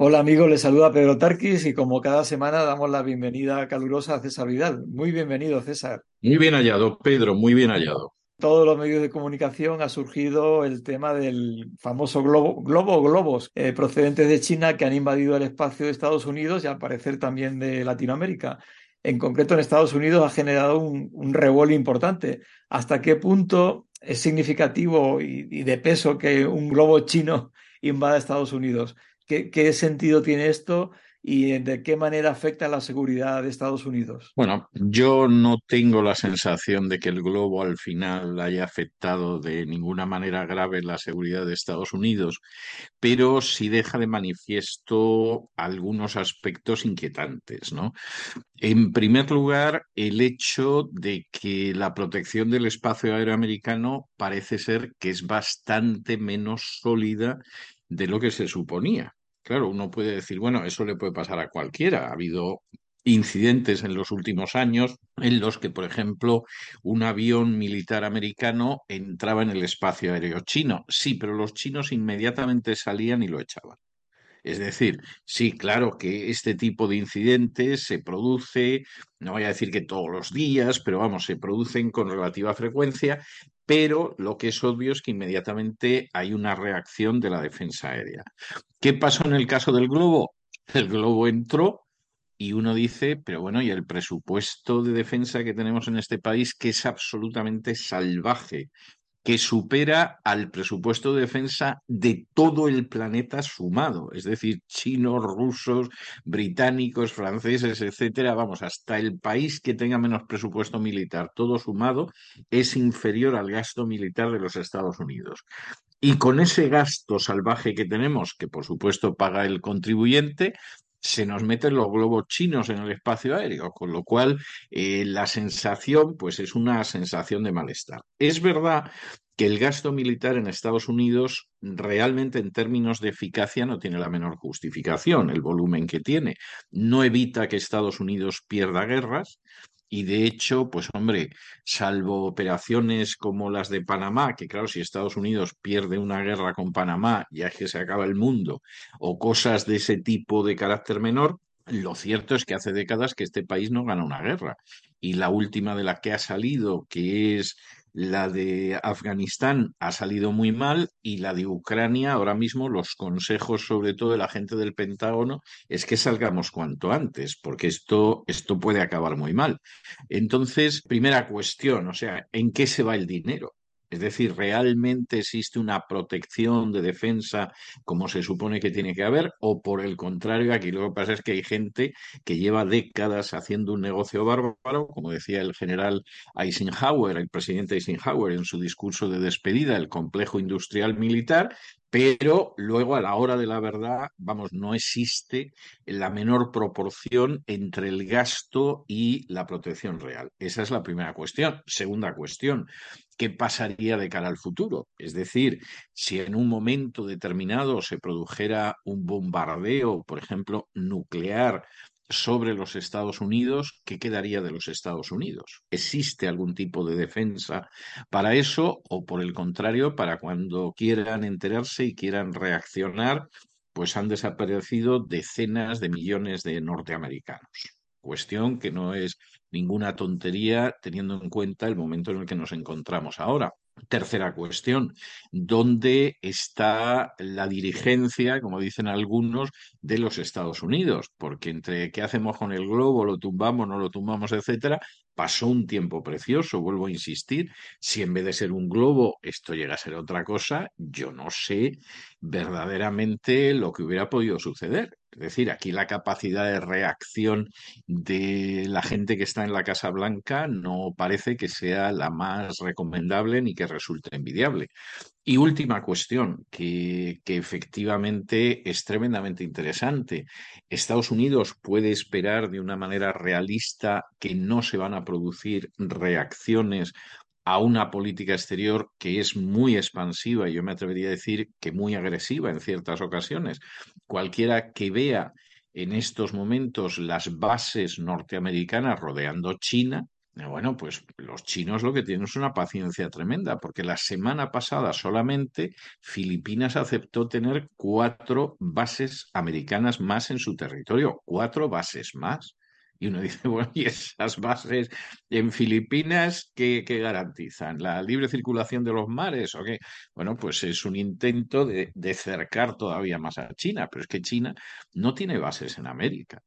Hola amigos, les saluda Pedro Tarquis y como cada semana damos la bienvenida calurosa a César Vidal. Muy bienvenido, César. Muy bien hallado, Pedro, muy bien hallado. Todos los medios de comunicación ha surgido el tema del famoso globo, globo o globos eh, procedentes de China que han invadido el espacio de Estados Unidos y al parecer también de Latinoamérica. En concreto, en Estados Unidos ha generado un, un revuelo importante. ¿Hasta qué punto es significativo y, y de peso que un globo chino invada Estados Unidos? ¿Qué, sentido tiene esto y de qué manera afecta la seguridad de Estados Unidos? Bueno, yo no tengo la sensación de que el globo al final haya afectado de ninguna manera grave la seguridad de Estados Unidos, pero sí deja de manifiesto algunos aspectos inquietantes, ¿no? En primer lugar, el hecho de que la protección del espacio aéreo americano parece ser que es bastante menos sólida de lo que se suponía. Claro, uno puede decir, bueno, eso le puede pasar a cualquiera. Ha habido incidentes en los últimos años en los que, por ejemplo, un avión militar americano entraba en el espacio aéreo chino. Sí, pero los chinos inmediatamente salían y lo echaban. Es decir, sí, claro que este tipo de incidentes se produce, no voy a decir que todos los días, pero vamos, se producen con relativa frecuencia, pero lo que es obvio es que inmediatamente hay una reacción de la defensa aérea. ¿Qué pasó en el caso del globo? El globo entró y uno dice, pero bueno, y el presupuesto de defensa que tenemos en este país, que es absolutamente salvaje, que supera al presupuesto de defensa de todo el planeta sumado, es decir, chinos, rusos, británicos, franceses, etcétera, vamos, hasta el país que tenga menos presupuesto militar, todo sumado, es inferior al gasto militar de los Estados Unidos. Y con ese gasto salvaje que tenemos, que por supuesto paga el contribuyente, se nos meten los globos chinos en el espacio aéreo, con lo cual eh, la sensación, pues es una sensación de malestar. Es verdad que el gasto militar en Estados Unidos realmente en términos de eficacia no tiene la menor justificación, el volumen que tiene. No evita que Estados Unidos pierda guerras, y de hecho, pues hombre, salvo operaciones como las de Panamá, que claro, si Estados Unidos pierde una guerra con Panamá, ya es que se acaba el mundo, o cosas de ese tipo de carácter menor, lo cierto es que hace décadas que este país no gana una guerra. Y la última de la que ha salido, que es la de Afganistán ha salido muy mal y la de Ucrania, ahora mismo los consejos, sobre todo de la gente del Pentágono, es que salgamos cuanto antes, porque esto, esto puede acabar muy mal. Entonces, primera cuestión, o sea, ¿en qué se va el dinero? Es decir, ¿realmente existe una protección de defensa como se supone que tiene que haber? O por el contrario, aquí lo que pasa es que hay gente que lleva décadas haciendo un negocio bárbaro, como decía el general Eisenhower, el presidente Eisenhower en su discurso de despedida, el complejo industrial militar, pero luego a la hora de la verdad, vamos, no existe la menor proporción entre el gasto y la protección real. Esa es la primera cuestión. Segunda cuestión, ¿qué pasaría de cara al futuro? Es decir, si en un momento determinado se produjera un bombardeo, por ejemplo, nuclear sobre los Estados Unidos, ¿qué quedaría de los Estados Unidos? ¿Existe algún tipo de defensa para eso o por el contrario, para cuando quieran enterarse y quieran reaccionar, pues han desaparecido decenas de millones de norteamericanos? Cuestión que no es ninguna tontería teniendo en cuenta el momento en el que nos encontramos ahora. Tercera cuestión, ¿dónde está la dirigencia, como dicen algunos, de los Estados Unidos? Porque entre qué hacemos con el globo, lo tumbamos, no lo tumbamos, etcétera, pasó un tiempo precioso, vuelvo a insistir, si en vez de ser un globo esto llega a ser otra cosa, yo no sé verdaderamente lo que hubiera podido suceder. Es decir, aquí la capacidad de reacción de la gente que está en la Casa Blanca no parece que sea la más recomendable ni que resulte envidiable. Y última cuestión, que, que, efectivamente es tremendamente interesante. Estados Unidos puede esperar de una manera realista que no se van a producir reacciones a una política exterior que es muy expansiva y yo me atrevería a decir que muy agresiva en ciertas ocasiones. Cualquiera que vea en estos momentos las bases norteamericanas rodeando China, Bueno, pues los chinos lo que tienen es una paciencia tremenda, porque la semana pasada solamente Filipinas aceptó tener cuatro bases americanas más en su territorio, cuatro bases más. Y uno dice, bueno, ¿y esas bases en Filipinas qué, qué garantizan? ¿La libre circulación de los mares o qué? Bueno, pues es un intento de, de cercar todavía más a China, pero es que China no tiene bases en América.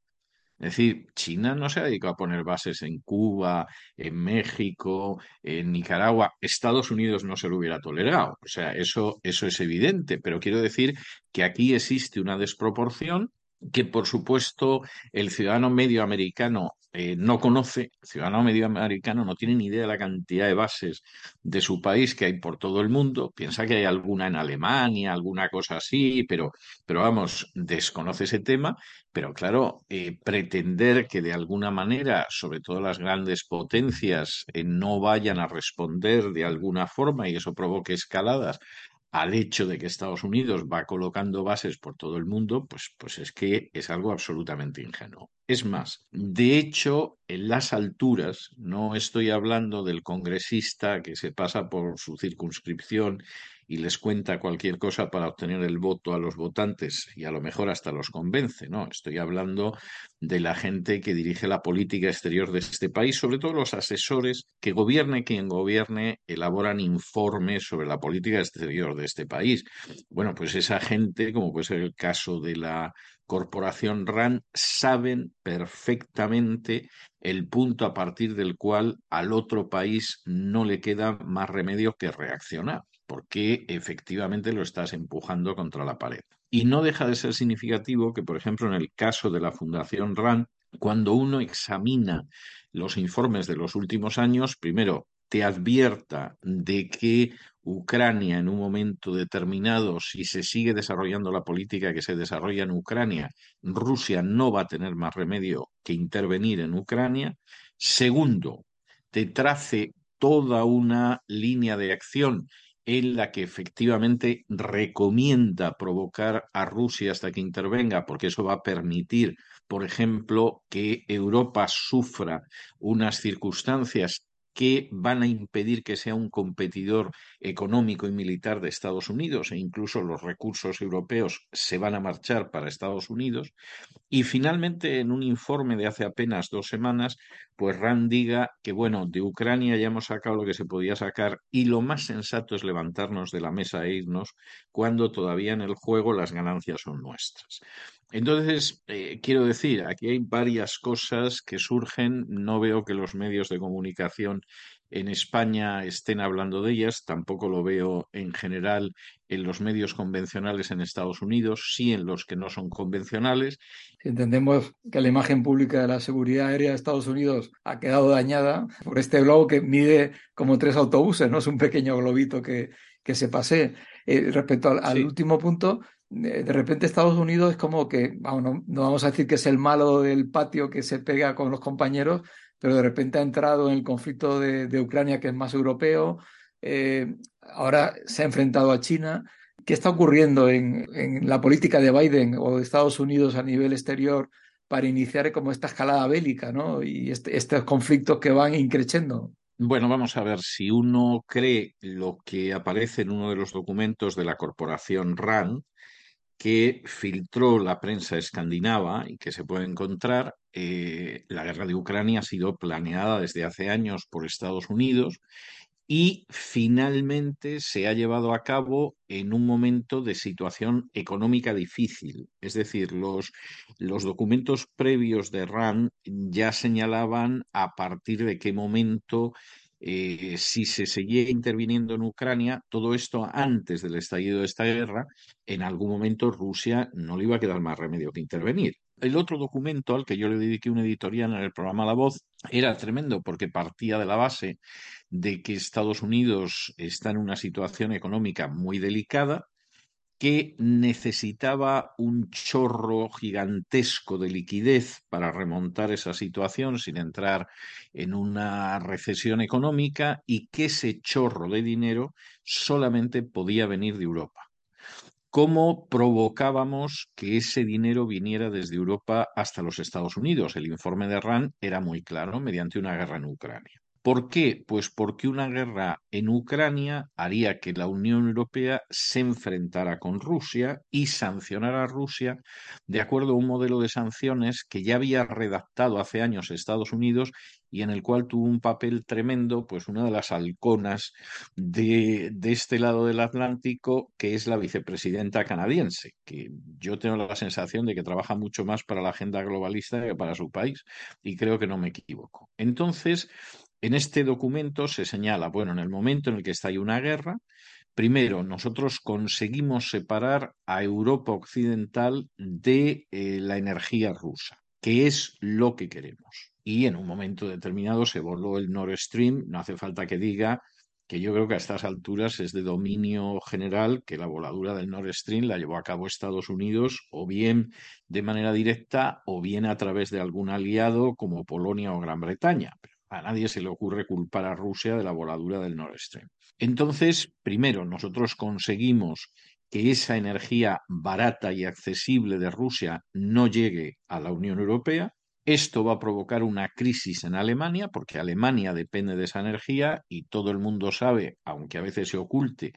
Es decir, China no se ha dedicado a poner bases en Cuba, en México, en Nicaragua. Estados Unidos no se lo hubiera tolerado. O sea, eso, eso es evidente. Pero quiero decir que aquí existe una desproporción que por supuesto el ciudadano medio americano eh, no conoce, el ciudadano medio americano no tiene ni idea de la cantidad de bases de su país que hay por todo el mundo, piensa que hay alguna en Alemania, alguna cosa así, pero, pero vamos, desconoce ese tema, pero claro, eh, pretender que de alguna manera, sobre todo las grandes potencias, eh, no vayan a responder de alguna forma y eso provoque escaladas al hecho de que Estados Unidos va colocando bases por todo el mundo, pues, pues es que es algo absolutamente ingenuo. Es más, de hecho, en las alturas, no estoy hablando del congresista que se pasa por su circunscripción y les cuenta cualquier cosa para obtener el voto a los votantes y a lo mejor hasta los convence, no, estoy hablando de la gente que dirige la política exterior de este país, sobre todo los asesores que gobierne quien gobierne, elaboran informes sobre la política exterior de este país. Bueno, pues esa gente, como puede ser el caso de la corporación RAN, saben perfectamente el punto a partir del cual al otro país no le queda más remedio que reaccionar porque efectivamente lo estás empujando contra la pared. Y no deja de ser significativo que, por ejemplo, en el caso de la Fundación RAND, cuando uno examina los informes de los últimos años, primero te advierta de que Ucrania en un momento determinado, si se sigue desarrollando la política que se desarrolla en Ucrania, Rusia no va a tener más remedio que intervenir en Ucrania. Segundo, te trace toda una línea de acción en la que efectivamente recomienda provocar a Rusia hasta que intervenga, porque eso va a permitir, por ejemplo, que Europa sufra unas circunstancias que van a impedir que sea un competidor económico y militar de Estados Unidos e incluso los recursos europeos se van a marchar para Estados Unidos. Y finalmente, en un informe de hace apenas dos semanas, pues Rand diga que, bueno, de Ucrania ya hemos sacado lo que se podía sacar y lo más sensato es levantarnos de la mesa e irnos cuando todavía en el juego las ganancias son nuestras. Entonces, eh, quiero decir, aquí hay varias cosas que surgen. No veo que los medios de comunicación en España estén hablando de ellas, tampoco lo veo en general en los medios convencionales en Estados Unidos, sí en los que no son convencionales. Entendemos que la imagen pública de la seguridad aérea de Estados Unidos ha quedado dañada por este globo que mide como tres autobuses, no es un pequeño globito que, que se pase. Eh, respecto al, al último punto, de repente Estados Unidos es como que, no, vamos a decir que es el malo del patio que se pega con los compañeros, pero de repente ha entrado en el conflicto de, Ucrania, que es más europeo, eh, ahora se ha enfrentado a China. ¿Qué está ocurriendo en, en, la política de Biden o de Estados Unidos a nivel exterior para iniciar como esta escalada bélica ¿no? y este, estos conflictos que van increciendo? Bueno, vamos a ver, si uno cree lo que aparece en uno de los documentos de la corporación RAND, que filtró la prensa escandinava y que se puede encontrar, eh, la guerra de Ucrania ha sido planeada desde hace años por Estados Unidos y finalmente se ha llevado a cabo en un momento de situación económica difícil. Es decir, los, los documentos previos de RAN ya señalaban a partir de qué momento eh, si se seguía interviniendo en Ucrania, todo esto antes del estallido de esta guerra, en algún momento Rusia no le iba a quedar más remedio que intervenir. El otro documento al que yo le dediqué una editorial en el programa La Voz era tremendo porque partía de la base de que Estados Unidos está en una situación económica muy delicada, que necesitaba un chorro gigantesco de liquidez para remontar esa situación sin entrar en una recesión económica y que ese chorro de dinero solamente podía venir de Europa. cómo provocábamos que ese dinero viniera desde Europa hasta los Estados Unidos. El informe de RAND era muy claro, mediante una guerra en Ucrania. ¿Por qué? Pues porque una guerra en Ucrania haría que la Unión Europea se enfrentara con Rusia y sancionara a Rusia de acuerdo a un modelo de sanciones que ya había redactado hace años Estados Unidos y en el cual tuvo un papel tremendo, pues una de las halconas de, de, este lado del Atlántico, que es la vicepresidenta canadiense, que yo tengo la sensación de que trabaja mucho más para la agenda globalista que para su país, y creo que no me equivoco. Entonces, en este documento se señala, bueno, en el momento en el que está ahí una guerra, primero, nosotros conseguimos separar a Europa Occidental de eh, la energía rusa, que es lo que queremos. Y en un momento determinado se voló el Nord Stream, no hace falta que diga que yo creo que a estas alturas es de dominio general que la voladura del Nord Stream la llevó a cabo Estados Unidos o bien de manera directa o bien a través de algún aliado como Polonia o Gran Bretaña. A nadie se le ocurre culpar a Rusia de la voladura del Nord Stream. Entonces, primero, nosotros conseguimos que esa energía barata y accesible de Rusia no llegue a la Unión Europea. Esto va a provocar una crisis en Alemania, porque Alemania depende de esa energía y todo el mundo sabe, aunque a veces se oculte,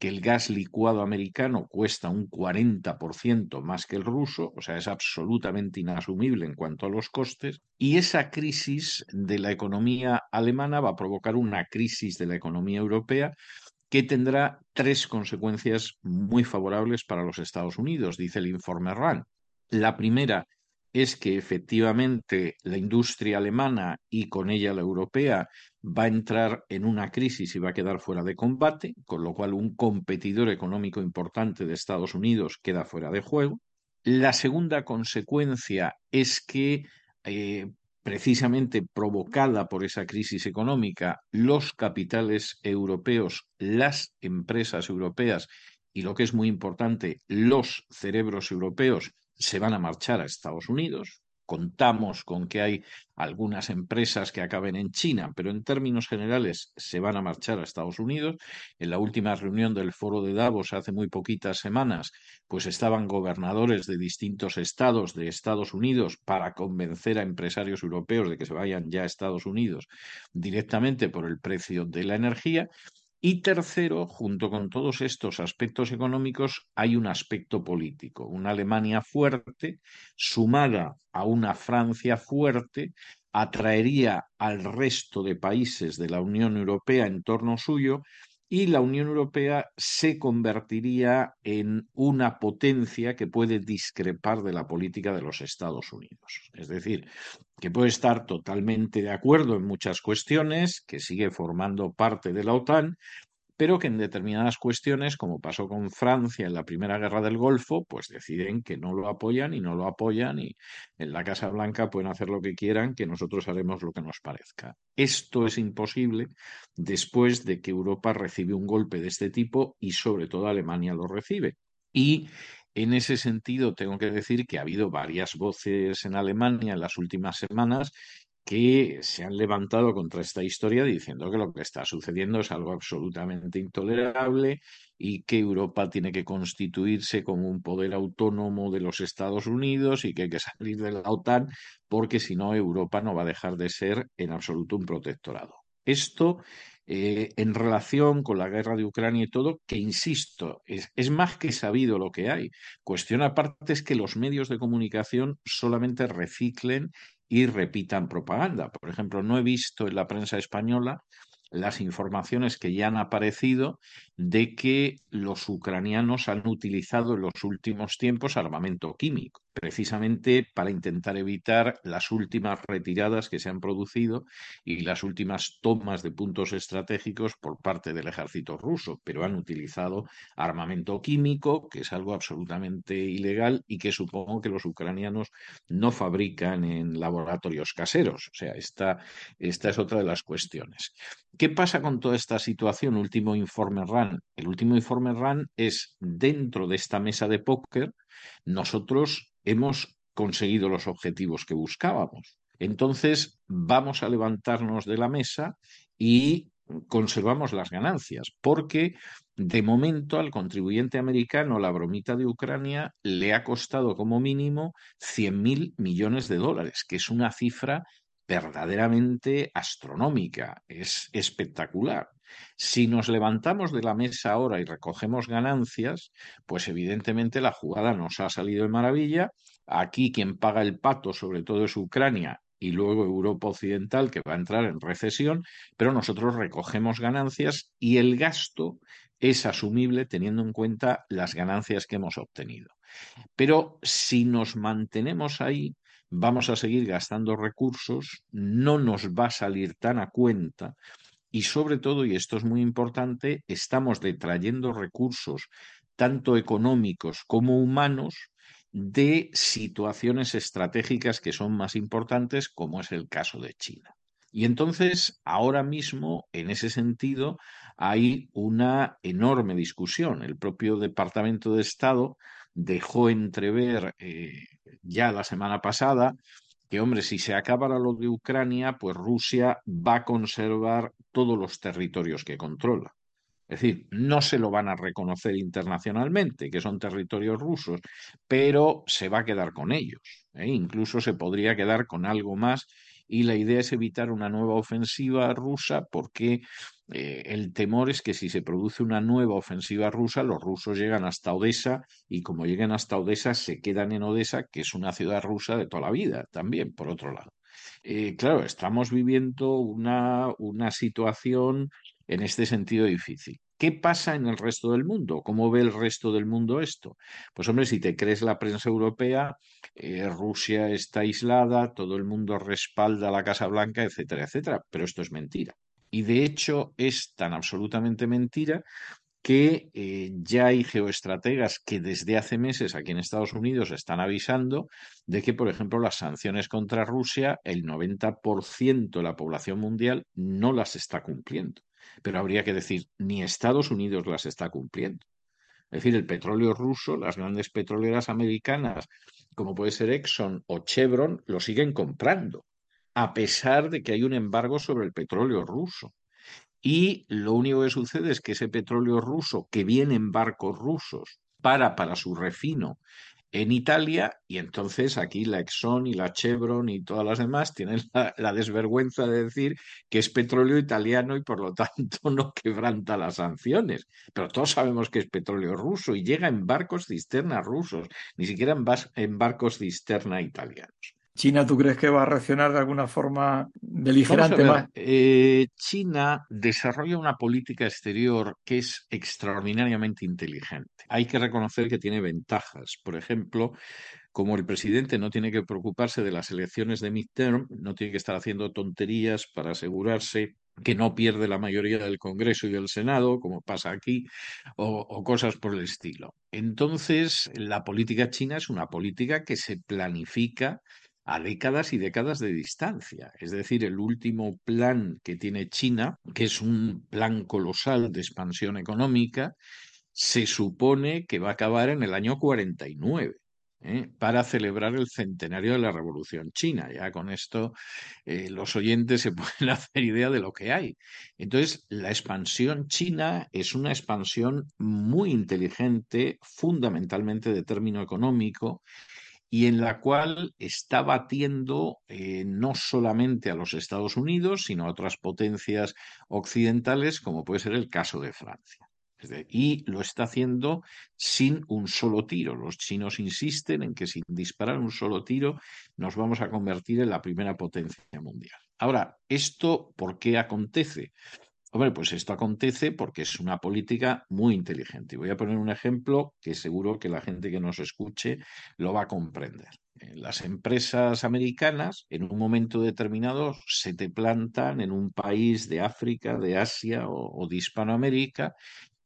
que el gas licuado americano cuesta un 40% más que el ruso, o sea, es absolutamente inasumible en cuanto a los costes, y esa crisis de la economía alemana va a provocar una crisis de la economía europea que tendrá tres consecuencias muy favorables para los Estados Unidos, dice el informe RAND. La primera es que efectivamente la industria alemana y con ella la europea va a entrar en una crisis y va a quedar fuera de combate, con lo cual un competidor económico importante de Estados Unidos queda fuera de juego. La segunda consecuencia es que, eh, precisamente provocada por esa crisis económica, los capitales europeos, las empresas europeas y, lo que es muy importante, los cerebros europeos se van a marchar a Estados Unidos, contamos con que hay algunas empresas que acaben en China, pero en términos generales se van a marchar a Estados Unidos. En la última reunión del foro de Davos hace muy poquitas semanas, pues estaban gobernadores de distintos estados de Estados Unidos para convencer a empresarios europeos de que se vayan ya a Estados Unidos directamente por el precio de la energía. Y tercero, junto con todos estos aspectos económicos, hay un aspecto político. Una Alemania fuerte, sumada a una Francia fuerte, atraería al resto de países de la Unión Europea en torno suyo y la Unión Europea se convertiría en una potencia que puede discrepar de la política de los Estados Unidos. Es decir, que puede estar totalmente de acuerdo en muchas cuestiones, que sigue formando parte de la OTAN, pero que en determinadas cuestiones, como pasó con Francia en la Primera Guerra del Golfo, pues deciden que no lo apoyan y no lo apoyan y en la Casa Blanca pueden hacer lo que quieran, que nosotros haremos lo que nos parezca. Esto es imposible después de que Europa recibe un golpe de este tipo y sobre todo Alemania lo recibe. Y en ese sentido, tengo que decir que ha habido varias voces en Alemania en las últimas semanas que se han levantado contra esta historia diciendo que lo que está sucediendo es algo absolutamente intolerable y que Europa tiene que constituirse como un poder autónomo de los Estados Unidos y que hay que salir de la OTAN porque si no Europa no va a dejar de ser en absoluto un protectorado. Esto eh, en relación con la guerra de Ucrania y todo, que insisto, es, es, más que sabido lo que hay. Cuestión aparte es que los medios de comunicación solamente reciclen y repitan propaganda. Por ejemplo, no he visto en la prensa española las informaciones que ya han aparecido de que los ucranianos han utilizado en los últimos tiempos armamento químico precisamente para intentar evitar las últimas retiradas que se han producido y las últimas tomas de puntos estratégicos por parte del ejército ruso, pero han utilizado armamento químico, que es algo absolutamente ilegal y que supongo que los ucranianos no fabrican en laboratorios caseros. O sea, esta, esta es otra de las cuestiones. ¿Qué pasa con toda esta situación? Último informe RAN. El último informe RAN es dentro de esta mesa de póker, nosotros hemos conseguido los objetivos que buscábamos. Entonces, vamos a levantarnos de la mesa y conservamos las ganancias, porque de momento al contribuyente americano la bromita de Ucrania le ha costado como mínimo 100 mil millones de dólares, que es una cifra verdaderamente astronómica, es espectacular. Si nos levantamos de la mesa ahora y recogemos ganancias, pues evidentemente la jugada nos ha salido de maravilla. Aquí quien paga el pato sobre todo es Ucrania y luego Europa Occidental que va a entrar en recesión, pero nosotros recogemos ganancias y el gasto es asumible teniendo en cuenta las ganancias que hemos obtenido. Pero si nos mantenemos ahí, vamos a seguir gastando recursos, no nos va a salir tan a cuenta y sobre todo, y esto es muy importante, estamos detrayendo recursos tanto económicos como humanos de situaciones estratégicas que son más importantes, como es el caso de China. Y entonces, ahora mismo, en ese sentido, hay una enorme discusión. El propio Departamento de Estado dejó entrever eh, ya la semana pasada que, hombre, si se acabara lo de Ucrania, pues Rusia va a conservar todos los territorios que controla. Es decir, no se lo van a reconocer internacionalmente, que son territorios rusos, pero se va a quedar con ellos. ¿eh? Incluso se podría quedar con algo más y la idea es evitar una nueva ofensiva rusa porque eh, el temor es que si se produce una nueva ofensiva rusa, los rusos llegan hasta Odessa y como lleguen hasta Odessa se quedan en Odessa, que es una ciudad rusa de toda la vida también, por otro lado. Eh, claro, estamos viviendo una, una situación en este sentido difícil. ¿Qué pasa en el resto del mundo? ¿Cómo ve el resto del mundo esto? Pues hombre, si te crees la prensa europea, eh, Rusia está aislada, todo el mundo respalda la Casa Blanca, etcétera, etcétera. Pero esto es mentira. Y de hecho es tan absolutamente mentira que eh, ya hay geoestrategas que desde hace meses aquí en Estados Unidos están avisando de que, por ejemplo, las sanciones contra Rusia, el 90% de la población mundial no las está cumpliendo pero habría que decir, ni Estados Unidos las está cumpliendo. Es decir, el petróleo ruso, las grandes petroleras americanas, como puede ser Exxon o Chevron, lo siguen comprando, a pesar de que hay un embargo sobre el petróleo ruso. Y lo único que sucede es que ese petróleo ruso que viene en barcos rusos para para su refino en Italia y entonces aquí la Exxon y la Chevron y todas las demás tienen la, desvergüenza de decir que es petróleo italiano y por lo tanto no quebranta las sanciones. Pero todos sabemos que es petróleo ruso y llega en barcos cisterna rusos, ni siquiera en, en barcos cisterna italianos. China, ¿tú crees que va a reaccionar de alguna forma beligerante más? Eh, China desarrolla una política exterior que es extraordinariamente inteligente. Hay que reconocer que tiene ventajas. Por ejemplo, como el presidente no tiene que preocuparse de las elecciones de midterm, no tiene que estar haciendo tonterías para asegurarse que no pierde la mayoría del Congreso y del Senado, como pasa aquí, o, o, cosas por el estilo. Entonces, la política china es una política que se planifica a décadas y décadas de distancia. Es decir, el último plan que tiene China, que es un plan colosal de expansión económica, se supone que va a acabar en el año 49. ¿eh? para celebrar el centenario de la Revolución China. Ya con esto eh, los oyentes se pueden hacer idea de lo que hay. Entonces, la expansión china es una expansión muy inteligente, fundamentalmente de término económico, y en la cual está batiendo eh, no solamente a los Estados Unidos, sino a otras potencias occidentales, como puede ser el caso de Francia. Y lo está haciendo sin un solo tiro. Los chinos insisten en que sin disparar un solo tiro nos vamos a convertir en la primera potencia mundial. Ahora, ¿esto por qué acontece? Hombre, pues esto acontece porque es una política muy inteligente. Voy a poner un ejemplo que seguro que la gente que nos escuche lo va a comprender. Eh, las empresas americanas en un momento determinado se te plantan en un país de África, de Asia o, de Hispanoamérica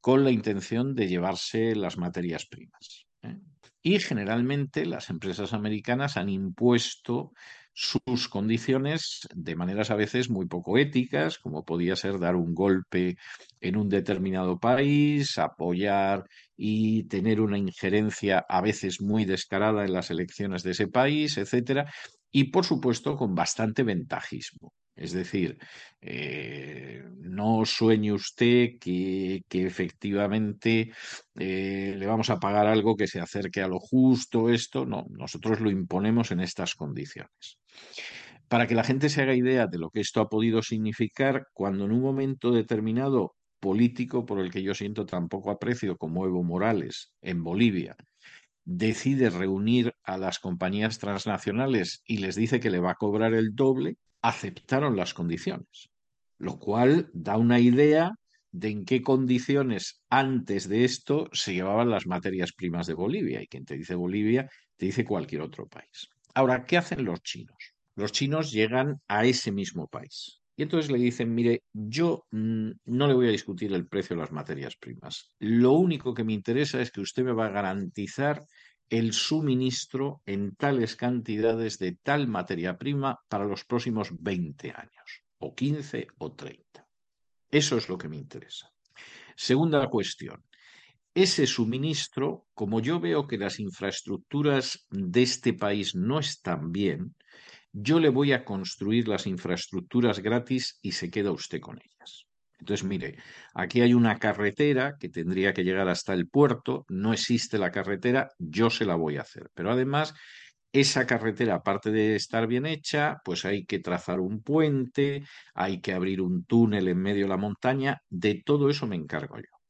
con la intención de llevarse las materias primas. ¿eh? Y generalmente las empresas americanas han impuesto sus condiciones de maneras a veces muy poco éticas, como podía ser dar un golpe en un determinado país, apoyar y tener una injerencia a veces muy descarada en las elecciones de ese país, etcétera, y por supuesto con bastante ventajismo. Es decir, eh, no sueñe usted que, efectivamente eh, le vamos a pagar algo que se acerque a lo justo, esto, no, nosotros lo imponemos en estas condiciones. Para que la gente se haga idea de lo que esto ha podido significar, cuando en un momento determinado político por el que yo siento tan poco aprecio como Evo Morales en Bolivia, decide reunir a las compañías transnacionales y les dice que le va a cobrar el doble, aceptaron las condiciones, lo cual da una idea de en qué condiciones antes de esto se llevaban las materias primas de Bolivia. Y quien te dice Bolivia, te dice cualquier otro país. Ahora, ¿qué hacen los chinos? Los chinos llegan a ese mismo país. Y entonces le dicen, mire, yo mm, no le voy a discutir el precio de las materias primas. Lo único que me interesa es que usted me va a garantizar el suministro en tales cantidades de tal materia prima para los próximos 20 años, o 15 o 30. Eso es lo que me interesa. Segunda cuestión. Ese suministro, como yo veo que las infraestructuras de este país no están bien, yo le voy a construir las infraestructuras gratis y se queda usted con ellas. Entonces, mire, aquí hay una carretera que tendría que llegar hasta el puerto, no existe la carretera, yo se la voy a hacer. Pero además, esa carretera, aparte de estar bien hecha, pues hay que trazar un puente, hay que abrir un túnel en medio de la montaña, de todo eso me encargo yo.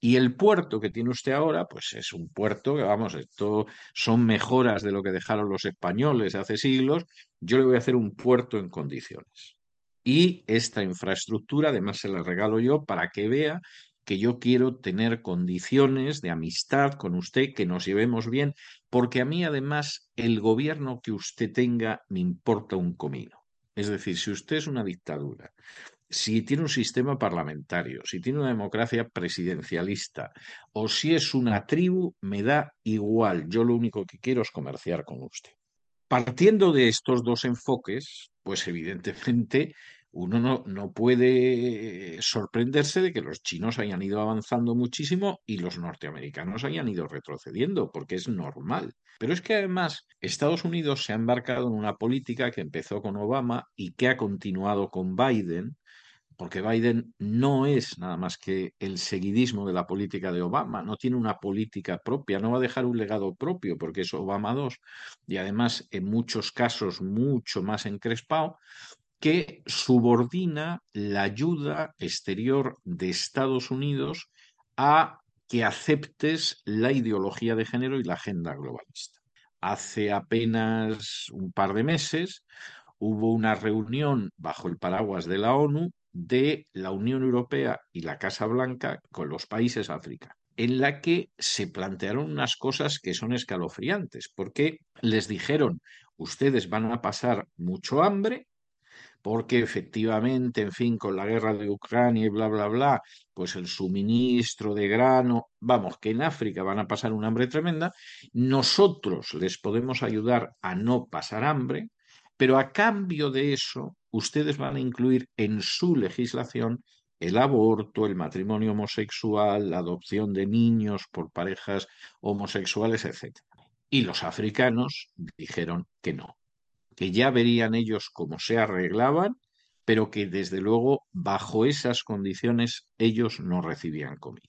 Y el puerto que tiene usted ahora, pues es un puerto que, vamos, esto son mejoras de lo que dejaron los españoles hace siglos. Yo le voy a hacer un puerto en condiciones. Y esta infraestructura, además, se la regalo yo para que vea que yo quiero tener condiciones de amistad con usted, que nos llevemos bien, porque a mí, además, el gobierno que usted tenga me importa un comino. Es decir, si usted es una dictadura, si tiene un sistema parlamentario, si tiene una democracia presidencialista o si es una tribu, me da igual. Yo lo único que quiero es comerciar con usted. Partiendo de estos dos enfoques, pues evidentemente uno no, no, puede sorprenderse de que los chinos hayan ido avanzando muchísimo y los norteamericanos hayan ido retrocediendo, porque es normal. Pero es que además Estados Unidos se ha embarcado en una política que empezó con Obama y que ha continuado con Biden, porque Biden no es nada más que el seguidismo de la política de Obama, no tiene una política propia, no va a dejar un legado propio porque es Obama 2 y además en muchos casos mucho más encrespado, que subordina la ayuda exterior de Estados Unidos a que aceptes la ideología de género y la agenda globalista. Hace apenas un par de meses hubo una reunión bajo el paraguas de la ONU de la Unión Europea y la Casa Blanca con los países africanos en la que se plantearon unas cosas que son escalofriantes, porque les dijeron, ustedes van a pasar mucho hambre, porque efectivamente, en fin, con la guerra de Ucrania y bla, bla, bla, pues el suministro de grano, vamos, que en África van a pasar un hambre tremenda, nosotros les podemos ayudar a no pasar hambre, pero a cambio de eso, ustedes van a incluir en su legislación el aborto, el matrimonio homosexual, la adopción de niños por parejas homosexuales, etc. Y los africanos dijeron que no, que ya verían ellos cómo se arreglaban, pero que desde luego bajo esas condiciones ellos no recibían comida.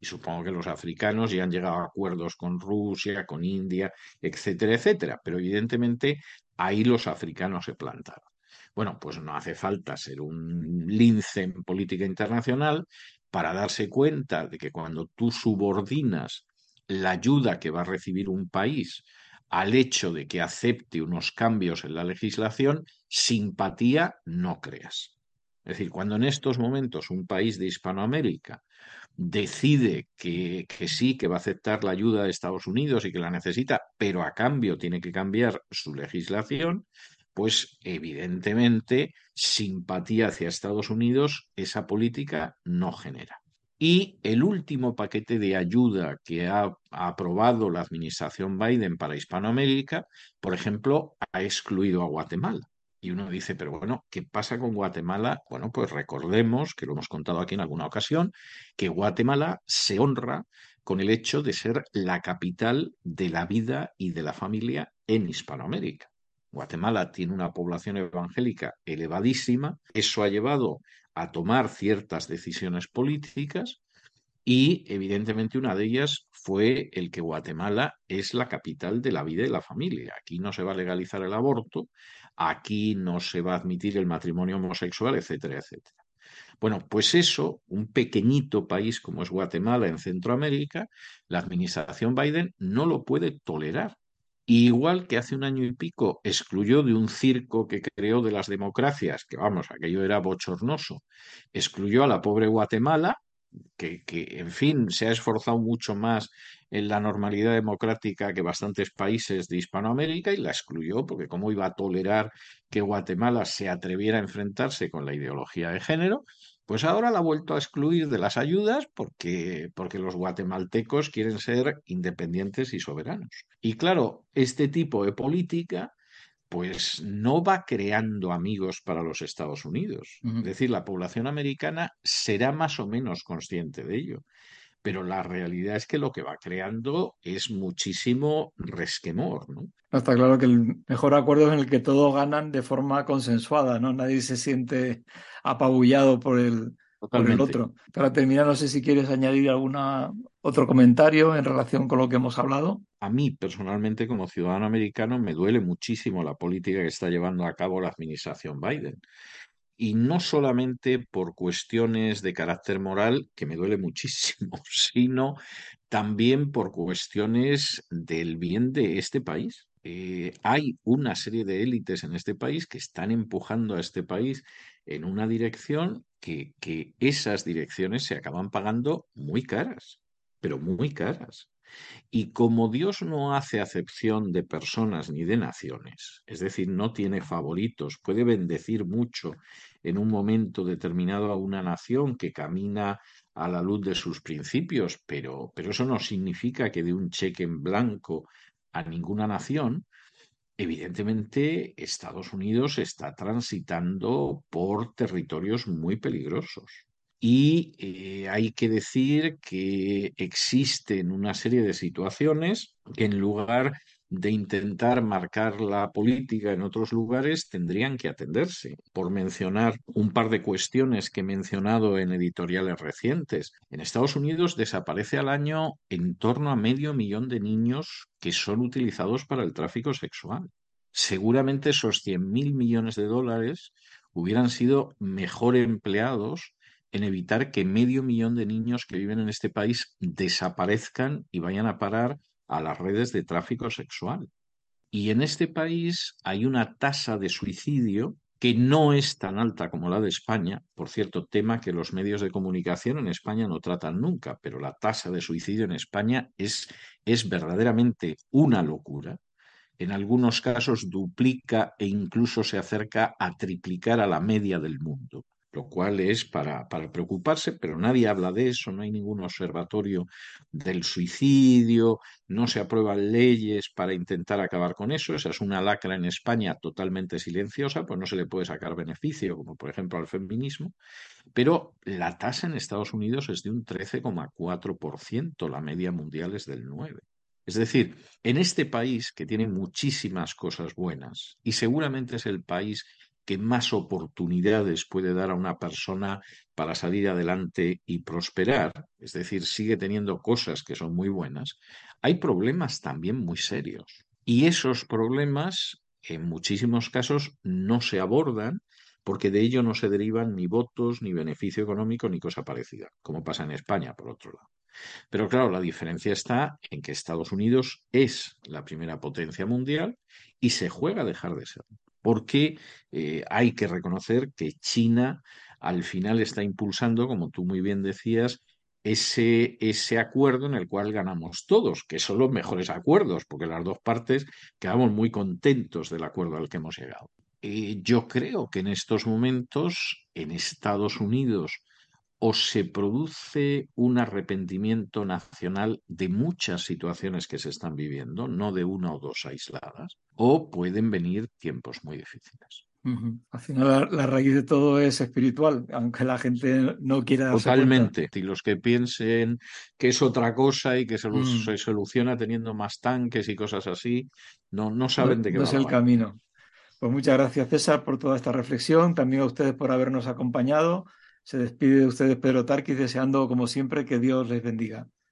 Y supongo que los africanos ya han llegado a acuerdos con Rusia, con India, etcétera, etcétera. Pero evidentemente ahí los africanos se plantaron. Bueno, pues no hace falta ser un lince en política internacional para darse cuenta de que cuando tú subordinas la ayuda que va a recibir un país al hecho de que acepte unos cambios en la legislación, simpatía no creas. Es decir, cuando en estos momentos un país de Hispanoamérica decide que, que, sí, que va a aceptar la ayuda de Estados Unidos y que la necesita, pero a cambio tiene que cambiar su legislación, pues evidentemente simpatía hacia Estados Unidos esa política no genera. Y el último paquete de ayuda que ha, aprobado la administración Biden para Hispanoamérica, por ejemplo, ha excluido a Guatemala. Y uno dice, pero bueno, ¿qué pasa con Guatemala? Bueno, pues recordemos, que lo hemos contado aquí en alguna ocasión, que Guatemala se honra con el hecho de ser la capital de la vida y de la familia en Hispanoamérica. Guatemala tiene una población evangélica elevadísima, eso ha llevado a tomar ciertas decisiones políticas y evidentemente una de ellas fue el que Guatemala es la capital de la vida y la familia. Aquí no se va a legalizar el aborto, aquí no se va a admitir el matrimonio homosexual, etcétera, etcétera. Bueno, pues eso, un pequeñito país como es Guatemala en Centroamérica, la administración Biden no lo puede tolerar. Igual que hace un año y pico excluyó de un circo que creó de las democracias, que vamos, aquello era bochornoso, excluyó a la pobre Guatemala, que, que, en fin, se ha esforzado mucho más en la normalidad democrática que bastantes países de Hispanoamérica y la excluyó, porque cómo iba a tolerar que Guatemala se atreviera a enfrentarse con la ideología de género, pues ahora la ha vuelto a excluir de las ayudas porque, porque los guatemaltecos quieren ser independientes y soberanos. Y claro, este tipo de política pues no va creando amigos para los Estados Unidos. Uh -huh. Es decir, la población americana será más o menos consciente de ello. Pero la realidad es que lo que va creando es muchísimo resquemor, ¿no? Está claro que el mejor acuerdo es en el que todos ganan de forma consensuada, ¿no? Nadie se siente apabullado por el, por el otro. Para terminar, no sé si quieres añadir alguna otro comentario en relación con lo que hemos hablado. A mí, personalmente, como ciudadano americano, me duele muchísimo la política que está llevando a cabo la administración Biden. Y no solamente por cuestiones de carácter moral, que me duele muchísimo, sino también por cuestiones del bien de este país. Eh, hay una serie de élites en este país que están empujando a este país en una dirección que, que esas direcciones se acaban pagando muy caras, pero muy caras. Y como Dios no hace acepción de personas ni de naciones, es decir, no tiene favoritos, puede bendecir mucho en un momento determinado a una nación que camina a la luz de sus principios, pero, pero eso no significa que de un cheque en blanco a ninguna nación, evidentemente Estados Unidos está transitando por territorios muy peligrosos. Y eh, hay que decir que existen una serie de situaciones que en lugar de intentar marcar la política en otros lugares tendrían que atenderse. Por mencionar un par de cuestiones que he mencionado en editoriales recientes, en Estados Unidos desaparece al año en torno a medio millón de niños que son utilizados para el tráfico sexual. Seguramente esos 100.000 millones de dólares hubieran sido mejor empleados en evitar que medio millón de niños que viven en este país desaparezcan y vayan a parar a las redes de tráfico sexual. Y en este país hay una tasa de suicidio que no es tan alta como la de España, por cierto, tema que los medios de comunicación en España no tratan nunca, pero la tasa de suicidio en España es, es verdaderamente una locura. En algunos casos duplica e incluso se acerca a triplicar a la media del mundo lo cual es para, preocuparse, pero nadie habla de eso, no hay ningún observatorio del suicidio, no se aprueban leyes para intentar acabar con eso, esa es una lacra en España totalmente silenciosa, pues no se le puede sacar beneficio, como por ejemplo al feminismo, pero la tasa en Estados Unidos es de un 13,4%, la media mundial es del 9%. Es decir, en este país que tiene muchísimas cosas buenas y seguramente es el país que más oportunidades puede dar a una persona para salir adelante y prosperar, es decir, sigue teniendo cosas que son muy buenas, hay problemas también muy serios. Y esos problemas, en muchísimos casos, no se abordan porque de ello no se derivan ni votos, ni beneficio económico, ni cosa parecida, como pasa en España, por otro lado. Pero claro, la diferencia está en que Estados Unidos es la primera potencia mundial y se juega a dejar de ser porque eh, hay que reconocer que China al final está impulsando, como tú muy bien decías, ese, ese acuerdo en el cual ganamos todos, que son los mejores acuerdos, porque las dos partes quedamos muy contentos del acuerdo al que hemos llegado. Eh, yo creo que en estos momentos, en Estados Unidos, o se produce un arrepentimiento nacional de muchas situaciones que se están viviendo, no de una o dos aisladas, o pueden venir tiempos muy difíciles. Uh -huh. Al final la, la, raíz de todo es espiritual, aunque la gente no quiera. Totalmente. Y los que piensen que es otra cosa y que se, mm. se, soluciona teniendo más tanques y cosas así, no, no saben no, de qué no va es el camino. Pues muchas gracias, César, por toda esta reflexión. También a ustedes por habernos acompañado. Se despide de ustedes Pedro Tarquis, deseando, como siempre, que Dios les bendiga.